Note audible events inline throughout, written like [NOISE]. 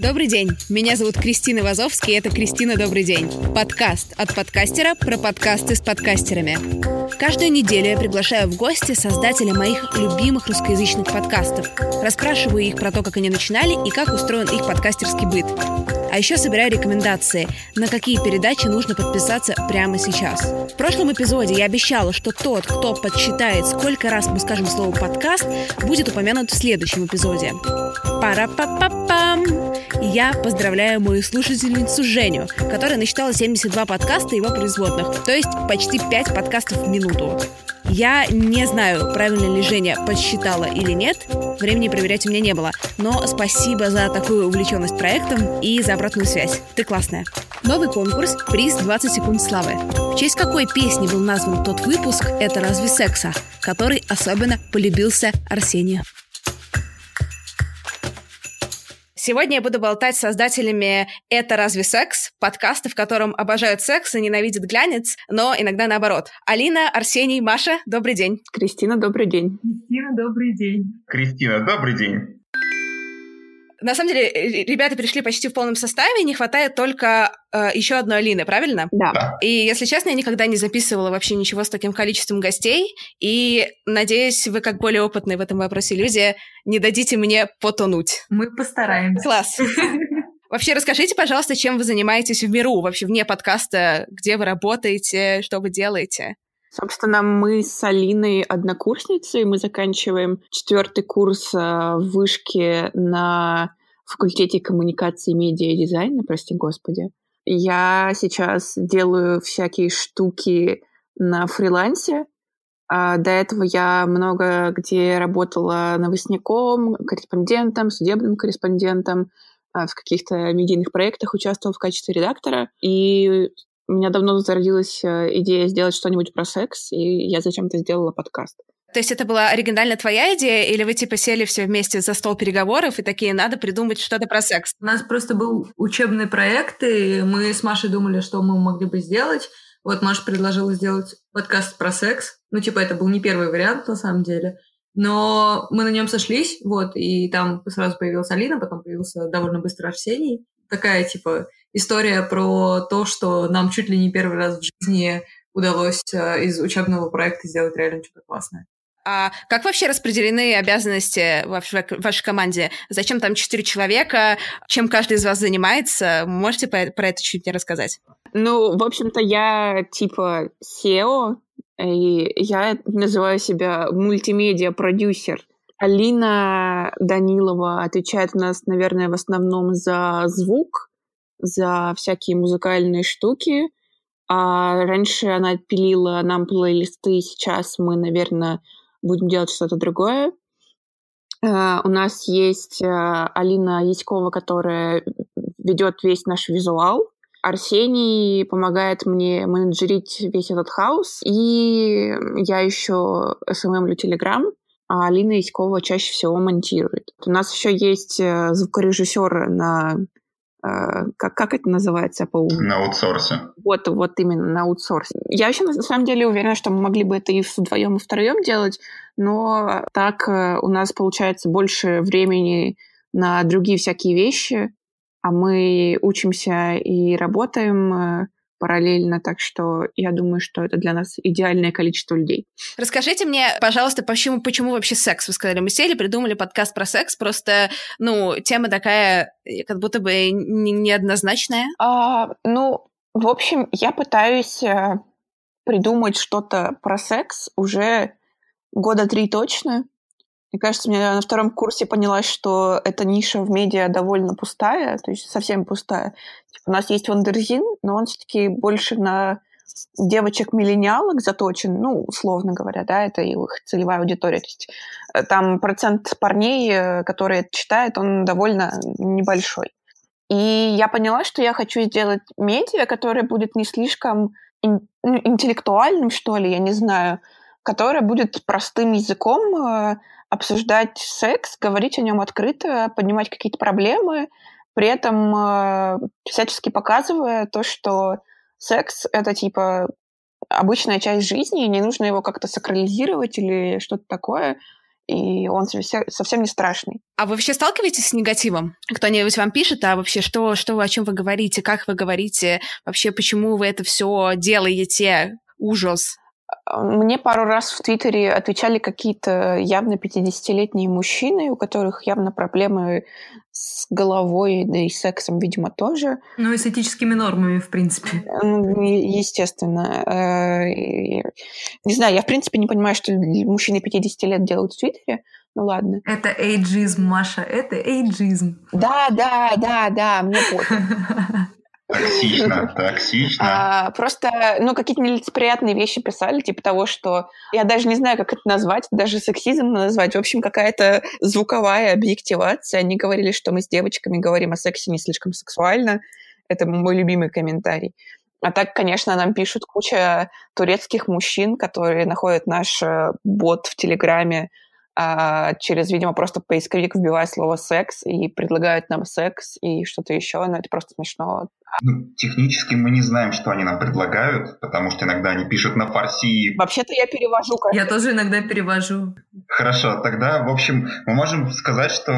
Добрый день, меня зовут Кристина Вазовский, это «Кристина, добрый день». Подкаст от подкастера про подкасты с подкастерами. Каждую неделю я приглашаю в гости создателя моих любимых русскоязычных подкастов. Расспрашиваю их про то, как они начинали и как устроен их подкастерский быт. А еще собираю рекомендации, на какие передачи нужно подписаться прямо сейчас. В прошлом эпизоде я обещала, что тот, кто подсчитает, сколько раз мы скажем слово «подкаст», будет упомянут в следующем эпизоде. Пара-па-па-пам! Я поздравляю мою слушательницу Женю, которая насчитала 72 подкаста его производных, то есть почти 5 подкастов в минуту. Я не знаю, правильно ли Женя подсчитала или нет, времени проверять у меня не было, но спасибо за такую увлеченность проектом и за обратную связь. Ты классная. Новый конкурс «Приз 20 секунд славы». В честь какой песни был назван тот выпуск «Это разве секса?», который особенно полюбился Арсению. Сегодня я буду болтать с создателями «Это разве секс?» подкаста, в котором обожают секс и ненавидят глянец, но иногда наоборот. Алина, Арсений, Маша, добрый день. Кристина, добрый день. Кристина, добрый день. Кристина, добрый день. На самом деле, ребята пришли почти в полном составе, не хватает только э, еще одной Алины, правильно? Да. И, если честно, я никогда не записывала вообще ничего с таким количеством гостей, и, надеюсь, вы, как более опытные в этом вопросе люди, не дадите мне потонуть. Мы постараемся. Класс. [LAUGHS] Вообще, расскажите, пожалуйста, чем вы занимаетесь в миру, вообще вне подкаста, где вы работаете, что вы делаете? Собственно, мы с Алиной однокурсницы, мы заканчиваем четвертый курс э, в вышке на факультете коммуникации, медиа и дизайна, прости господи. Я сейчас делаю всякие штуки на фрилансе. А до этого я много где работала новостником, корреспондентом, судебным корреспондентом, а в каких-то медийных проектах участвовала в качестве редактора. И у меня давно зародилась э, идея сделать что-нибудь про секс, и я зачем-то сделала подкаст. То есть это была оригинально твоя идея, или вы типа сели все вместе за стол переговоров и такие, надо придумать что-то про секс? У нас просто был учебный проект, и мы с Машей думали, что мы могли бы сделать. Вот Маша предложила сделать подкаст про секс. Ну, типа, это был не первый вариант, на самом деле. Но мы на нем сошлись, вот, и там сразу появилась Алина, потом появился довольно быстро Арсений. Такая, типа, история про то, что нам чуть ли не первый раз в жизни удалось э, из учебного проекта сделать реально что-то классное. А как вообще распределены обязанности в вашей команде? Зачем там четыре человека? Чем каждый из вас занимается? Можете про это чуть не рассказать? Ну, в общем-то, я типа SEO, и я называю себя мультимедиа-продюсер. Алина Данилова отвечает у нас, наверное, в основном за звук, за всякие музыкальные штуки. А раньше она пилила нам плейлисты, сейчас мы, наверное, будем делать что-то другое. Uh, у нас есть uh, Алина Яськова, которая ведет весь наш визуал. Арсений помогает мне менеджерить весь этот хаос. И я еще SMM-лю Telegram, а Алина Яськова чаще всего монтирует. У нас еще есть э, звукорежиссер на как, как это называется по уму? На аутсорсе. Вот, вот именно на аутсорсе. Я вообще на самом деле уверена, что мы могли бы это и вдвоем, и втроем делать, но так э, у нас получается больше времени на другие всякие вещи, а мы учимся и работаем э, параллельно, так что я думаю, что это для нас идеальное количество людей. Расскажите мне, пожалуйста, почему, почему вообще секс? Вы сказали, мы сели, придумали подкаст про секс, просто, ну, тема такая, э, как будто бы неоднозначная. А, ну, в общем, я пытаюсь э, придумать что-то про секс уже года три точно. Мне кажется, я на втором курсе поняла, что эта ниша в медиа довольно пустая, то есть совсем пустая. Типа, у нас есть Wonderzine, но он все-таки больше на девочек-миллениалок заточен, ну, условно говоря, да, это их целевая аудитория. То есть э, там процент парней, э, которые это читают, он довольно небольшой. И я поняла, что я хочу сделать медиа, которое будет не слишком ну, интеллектуальным, что ли, я не знаю, которое будет простым языком э, обсуждать секс, говорить о нем открыто, поднимать какие-то проблемы, при этом э, всячески показывая то, что секс — это типа обычная часть жизни, и не нужно его как-то сакрализировать или что-то такое. и он совсем не страшный. А вы вообще сталкиваетесь с негативом? Кто-нибудь вам пишет, а вообще что, что, о чем вы говорите, как вы говорите, вообще почему вы это все делаете? Ужас. Мне пару раз в Твиттере отвечали какие-то явно 50-летние мужчины, у которых явно проблемы с головой, да и сексом, видимо, тоже. Ну и с этическими нормами, в принципе. Ну, естественно. Э, не знаю, я, в принципе, не понимаю, что мужчины 50 лет делают в Твиттере, ну ладно. Это эйджизм, Маша, это эйджизм. Да, да, да, да, мне пофиг. [LAUGHS] Токсично, [LAUGHS] токсично. А, просто, ну, какие-то нелицеприятные вещи писали, типа того, что я даже не знаю, как это назвать, даже сексизм назвать. В общем, какая-то звуковая объективация. Они говорили, что мы с девочками говорим о сексе не слишком сексуально. Это мой любимый комментарий. А так, конечно, нам пишут куча турецких мужчин, которые находят наш э, бот в Телеграме а, через, видимо, просто поисковик вбивая слово «секс» и предлагают нам секс и что-то еще, но это просто смешно. Ну, технически мы не знаем, что они нам предлагают, потому что иногда они пишут на фарси. Вообще-то я перевожу. Как я тоже иногда перевожу. Хорошо, тогда, в общем, мы можем сказать, что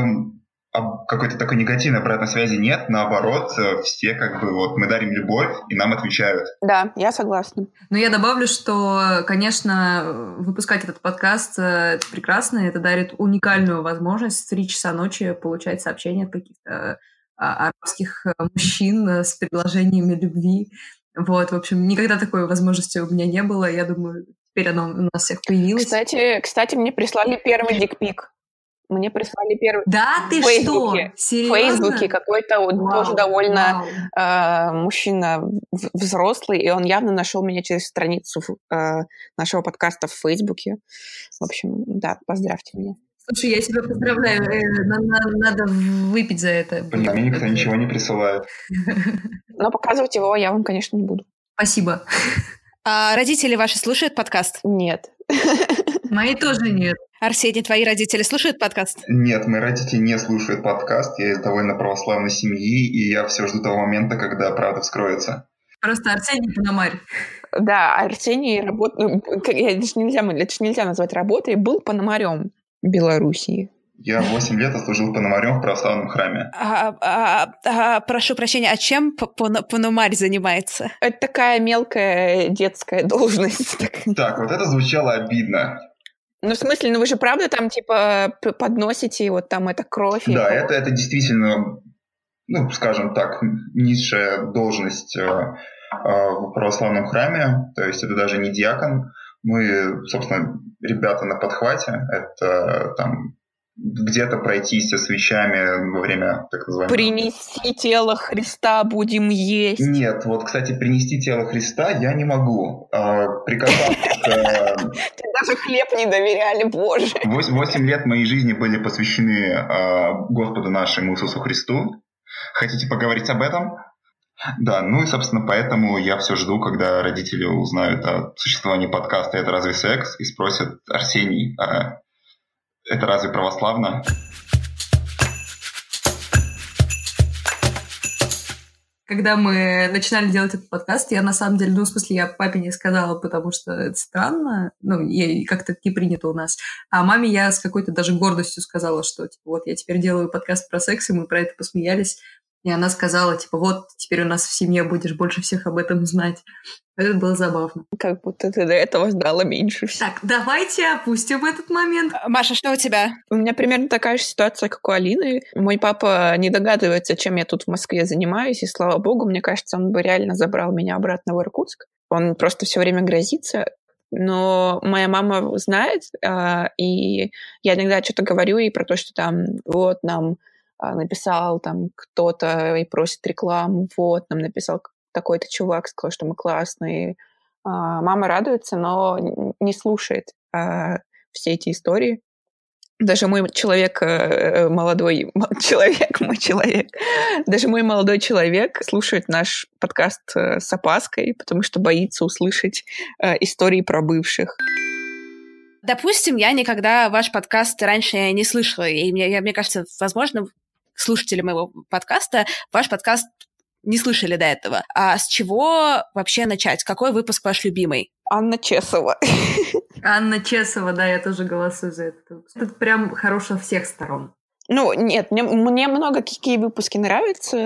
какой-то такой негативной обратной связи нет, наоборот, э, все как бы вот мы дарим любовь, и нам отвечают. Да, я согласна. Но я добавлю, что, конечно, выпускать этот подкаст э, это прекрасно, это дарит уникальную возможность в 3 часа ночи получать сообщения от каких-то а, арабских э, мужчин с предложениями любви. Вот, в общем, никогда такой возможности у меня не было. Я думаю, теперь она у нас всех появилась. Кстати, кстати, мне прислали первый дикпик. Мне прислали первый. Да, ты Фейсбуке. что? Серьезно? В Фейсбуке какой-то вау, тоже довольно э, мужчина взрослый, и он явно нашел меня через страницу э, нашего подкаста в Фейсбуке. В общем, да, поздравьте меня. Слушай, я тебя поздравляю. Э, надо, надо выпить за это. Блин, мне никто ничего не присылает. [LAUGHS] Но показывать его я вам, конечно, не буду. Спасибо. А родители ваши слушают подкаст? Нет. [LAUGHS] Мои тоже нет. Арсений, твои родители слушают подкаст? Нет, мои родители не слушают подкаст. Я из довольно православной семьи, и я все жду того момента, когда правда вскроется. Просто Арсений Пономарь. Да, Арсений работает... Ну, это же нельзя, это же нельзя назвать работой. Был пономарем Белоруссии. Я 8 лет отслужил пономарем в православном храме. А, а, а, прошу прощения, а чем пономарь занимается? Это такая мелкая детская [LAUGHS] должность. Так, вот это звучало обидно. Ну, в смысле, ну вы же правда там, типа, подносите вот там это кровь? Да, это, это действительно, ну, скажем так, низшая должность э, э, в православном храме, то есть это даже не диакон. Мы, собственно, ребята на подхвате, это там где-то пройтись со свечами во время так называемого... Принести тело Христа будем есть. Нет, вот, кстати, принести тело Христа я не могу. А, Ты даже хлеб не доверяли, Боже. Восемь лет моей жизни были посвящены а, Господу нашему Иисусу Христу. Хотите поговорить об этом? Да, ну и, собственно, поэтому я все жду, когда родители узнают о существовании подкаста «Это разве секс?» и спросят Арсений, а это разве православно? Когда мы начинали делать этот подкаст, я на самом деле, ну, в смысле, я папе не сказала, потому что это странно, ну, как-то не принято у нас. А маме я с какой-то даже гордостью сказала, что, типа, вот я теперь делаю подкаст про секс, и мы про это посмеялись. И она сказала, типа, вот, теперь у нас в семье будешь больше всех об этом знать. Это было забавно. Как будто ты до этого знала меньше всего. Так, давайте опустим этот момент. А, Маша, что у тебя? У меня примерно такая же ситуация, как у Алины. Мой папа не догадывается, чем я тут в Москве занимаюсь, и слава богу, мне кажется, он бы реально забрал меня обратно в Иркутск. Он просто все время грозится, но моя мама знает, а, и я иногда что-то говорю ей про то, что там вот нам написал там кто-то и просит рекламу, вот, нам написал такой-то чувак, сказал, что мы классные. А, мама радуется, но не слушает а, все эти истории. Даже мой человек, э, молодой [LAUGHS] человек, мой человек, даже мой молодой человек слушает наш подкаст э, с опаской, потому что боится услышать э, истории про бывших. Допустим, я никогда ваш подкаст раньше не слышала, и мне, мне кажется, возможно, слушатели моего подкаста, ваш подкаст не слышали до этого. А с чего вообще начать? Какой выпуск ваш любимый? Анна Чесова. [LAUGHS] Анна Чесова, да, я тоже голосую за это. Тут прям хорош со всех сторон. Ну, нет, мне, мне много какие выпуски нравятся.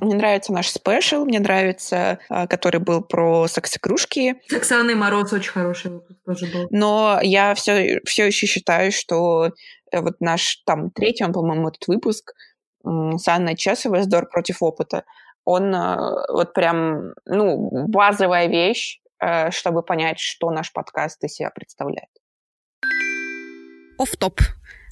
Мне нравится наш спешл, мне нравится, а, который был про секс-игрушки. С Оксаной Мороз очень хороший выпуск тоже был. Но я все, все еще считаю, что э, вот наш там третий, он, по-моему, этот выпуск с Анной Чесовой «Здор против опыта», он э, вот прям, ну, базовая вещь, э, чтобы понять, что наш подкаст из себя представляет. Оф-топ.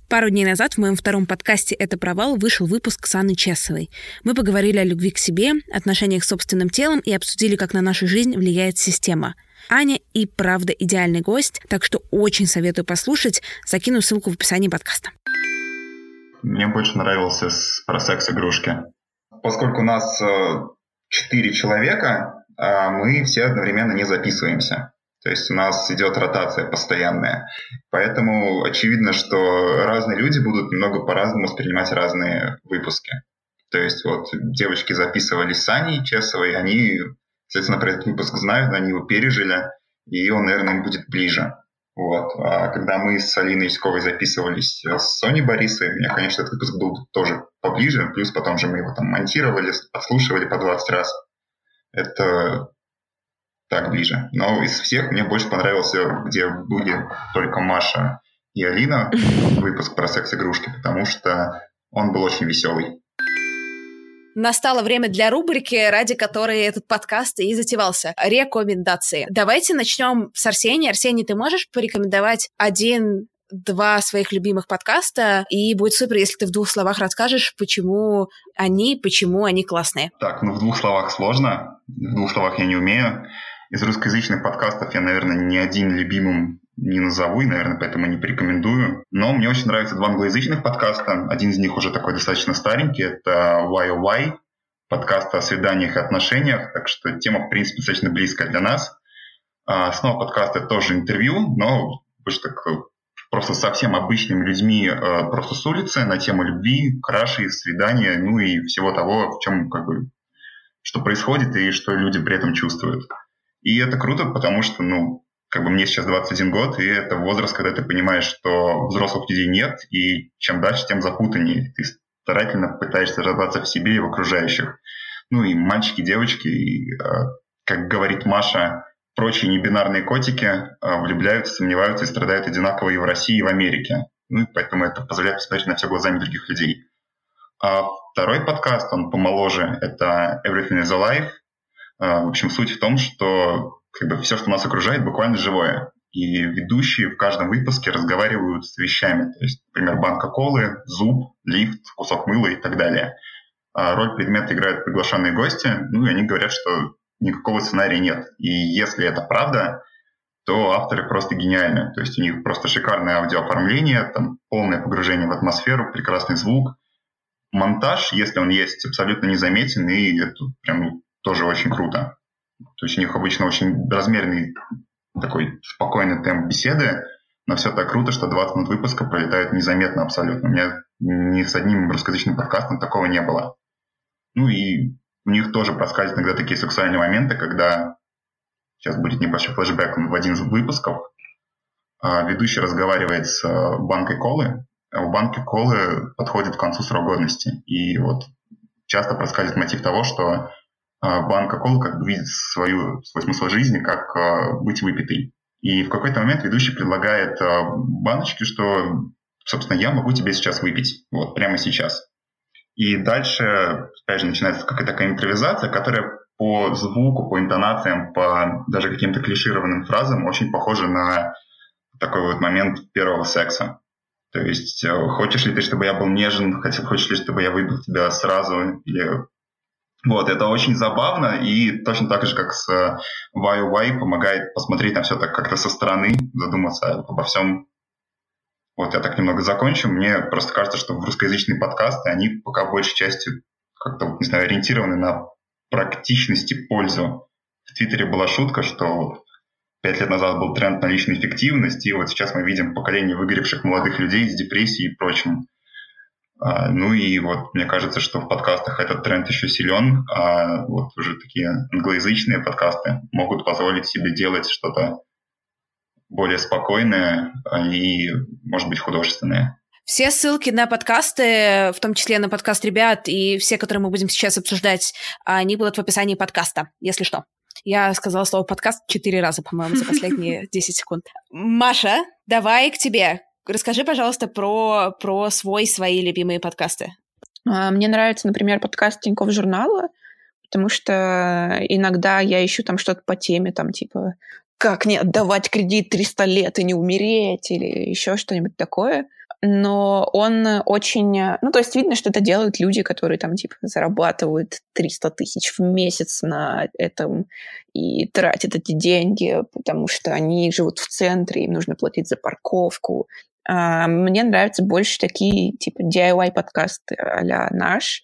Пару дней назад в моем втором подкасте «Это провал» вышел выпуск с Анной Чесовой. Мы поговорили о любви к себе, отношениях с собственным телом и обсудили, как на нашу жизнь влияет система. Аня и правда идеальный гость, так что очень советую послушать. Закину ссылку в описании подкаста. Мне больше нравился про секс-игрушки. Поскольку у нас э, четыре человека, а мы все одновременно не записываемся. То есть у нас идет ротация постоянная. Поэтому очевидно, что разные люди будут немного по-разному воспринимать разные выпуски. То есть вот девочки записывались с Аней Чесовой, они, соответственно, про этот выпуск знают, они его пережили, и он, наверное, им будет ближе. Вот. А когда мы с Алиной Яськовой записывались с Соней Борисой, мне, конечно, этот выпуск был тоже поближе, плюс потом же мы его там монтировали, отслушивали по 20 раз. Это так ближе. Но из всех мне больше понравился, где были только Маша и Алина, [LAUGHS] выпуск про секс-игрушки, потому что он был очень веселый. Настало время для рубрики, ради которой этот подкаст и затевался. Рекомендации. Давайте начнем с Арсения. Арсений, ты можешь порекомендовать один два своих любимых подкаста, и будет супер, если ты в двух словах расскажешь, почему они, почему они классные. Так, ну в двух словах сложно, в двух словах я не умею. Из русскоязычных подкастов я, наверное, ни один любимым не назову, и, наверное, поэтому не порекомендую. Но мне очень нравятся два англоязычных подкаста. Один из них уже такой достаточно старенький. Это YOY, подкаст о свиданиях и отношениях. Так что тема, в принципе, достаточно близкая для нас. А, снова подкаст — это тоже интервью, но больше так просто совсем обычными людьми э, просто с улицы на тему любви, краши, свидания, ну и всего того, в чем как бы что происходит и что люди при этом чувствуют. И это круто, потому что, ну, как бы мне сейчас 21 год, и это возраст, когда ты понимаешь, что взрослых людей нет, и чем дальше, тем запутаннее. Ты старательно пытаешься разобраться в себе и в окружающих. Ну и мальчики, девочки, и, э, как говорит Маша, прочие небинарные котики э, влюбляются, сомневаются и страдают одинаково и в России, и в Америке. Ну и поэтому это позволяет посмотреть на все глазами других людей. А второй подкаст, он помоложе, это Everything is Alive, а, в общем, суть в том, что как бы, все, что нас окружает, буквально живое. И ведущие в каждом выпуске разговаривают с вещами. То есть, например, банка колы, зуб, лифт, кусок мыла и так далее. А роль предмета играют приглашенные гости, ну и они говорят, что никакого сценария нет. И если это правда, то авторы просто гениальны. То есть у них просто шикарное аудиооформление, там полное погружение в атмосферу, прекрасный звук. Монтаж, если он есть, абсолютно незаметен, и это прям тоже очень круто. То есть у них обычно очень размерный такой спокойный темп беседы, но все так круто, что 20 минут выпуска пролетают незаметно абсолютно. У меня ни с одним русскоязычным подкастом такого не было. Ну и у них тоже проскальзывают иногда такие сексуальные моменты, когда сейчас будет небольшой флешбэк в один из выпусков. А, ведущий разговаривает с э, банкой колы, а у банки колы подходит к концу срок годности. И вот часто проскальзывает мотив того, что банка колы как бы видит свою, свой смысл жизни как а, быть выпитой. И в какой-то момент ведущий предлагает а, баночке, что, собственно, я могу тебе сейчас выпить, вот прямо сейчас. И дальше, опять же, начинается какая-то такая импровизация, которая по звуку, по интонациям, по даже каким-то клишированным фразам очень похожа на такой вот момент первого секса. То есть, э, хочешь ли ты, чтобы я был нежен, хочешь ли, чтобы я выбил тебя сразу, или вот, это очень забавно, и точно так же, как с YOY, помогает посмотреть на все так как-то со стороны, задуматься обо всем. Вот, я так немного закончу. Мне просто кажется, что в русскоязычные подкасты, они пока большей частью как-то, не знаю, ориентированы на практичность и пользу. В Твиттере была шутка, что пять лет назад был тренд на личную эффективность, и вот сейчас мы видим поколение выгоревших молодых людей с депрессией и прочим. А, ну и вот мне кажется, что в подкастах этот тренд еще силен, а вот уже такие англоязычные подкасты могут позволить себе делать что-то более спокойные и, может быть, художественные. Все ссылки на подкасты, в том числе на подкаст ребят и все, которые мы будем сейчас обсуждать, они будут в описании подкаста, если что. Я сказала слово подкаст четыре раза, по-моему, за последние [LAUGHS] 10 секунд. Маша, давай к тебе. Расскажи, пожалуйста, про, про свой, свои любимые подкасты. А, мне нравится, например, подкаст Тинькофф журнала, потому что иногда я ищу там что-то по теме, там типа как не отдавать кредит 300 лет и не умереть, или еще что-нибудь такое. Но он очень... Ну, то есть видно, что это делают люди, которые там, типа, зарабатывают 300 тысяч в месяц на этом и тратят эти деньги, потому что они живут в центре, им нужно платить за парковку. А мне нравятся больше такие, типа, DIY-подкасты а наш.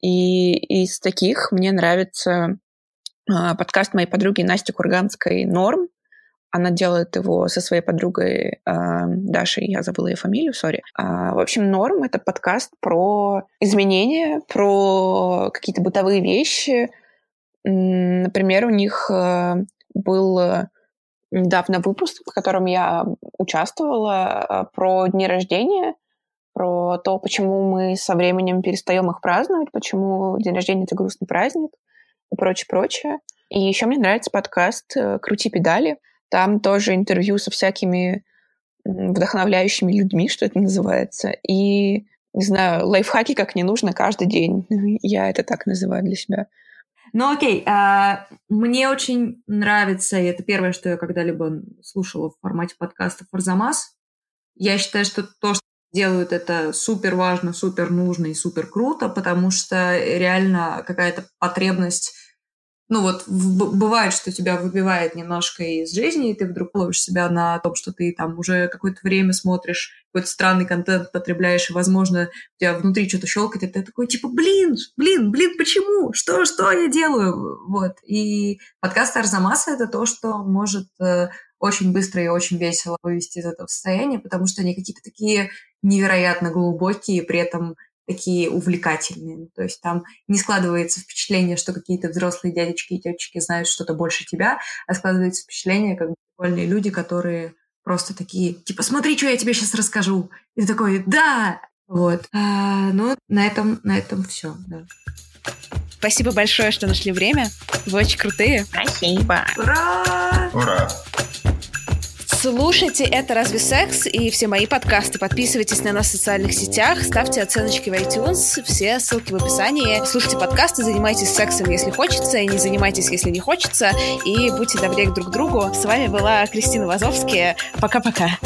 И из таких мне нравится а, подкаст моей подруги Насти Курганской «Норм», она делает его со своей подругой э, Дашей, я забыла ее фамилию, сори. А, в общем, «Норм» — это подкаст про изменения, про какие-то бытовые вещи. Например, у них был недавно выпуск, в котором я участвовала, э, про дни рождения, про то, почему мы со временем перестаем их праздновать, почему день рождения — это грустный праздник и прочее, прочее. И еще мне нравится подкаст э, «Крути педали», там тоже интервью со всякими вдохновляющими людьми, что это называется. И, не знаю, лайфхаки как не нужно каждый день. [LAUGHS] Я это так называю для себя. Ну окей, а, мне очень нравится, и это первое, что я когда-либо слушала в формате подкаста «Фарзамас». Я считаю, что то, что делают, это супер важно, супер нужно и супер круто, потому что реально какая-то потребность ну вот в, бывает, что тебя выбивает немножко из жизни, и ты вдруг ловишь себя на том, что ты там уже какое-то время смотришь какой-то странный контент потребляешь, и, возможно, у тебя внутри что-то щелкает, и ты такой, типа, блин, блин, блин, почему? Что, что я делаю? Вот. И подкаст Арзамаса — это то, что может э, очень быстро и очень весело вывести из этого состояния, потому что они какие-то такие невероятно глубокие, при этом такие увлекательные. То есть там не складывается впечатление, что какие-то взрослые дядечки и тетечки знают что-то больше тебя, а складывается впечатление, как прикольные люди, которые просто такие, типа, смотри, что я тебе сейчас расскажу. И ты такой, да! Вот. А, ну, на этом, на этом все. Да. Спасибо большое, что нашли время. Вы очень крутые. Спасибо. Ура! Ура! Слушайте «Это разве секс?» и все мои подкасты. Подписывайтесь на нас в социальных сетях, ставьте оценочки в iTunes, все ссылки в описании. Слушайте подкасты, занимайтесь сексом, если хочется, и не занимайтесь, если не хочется, и будьте добрее друг к другу. С вами была Кристина Вазовская. Пока-пока.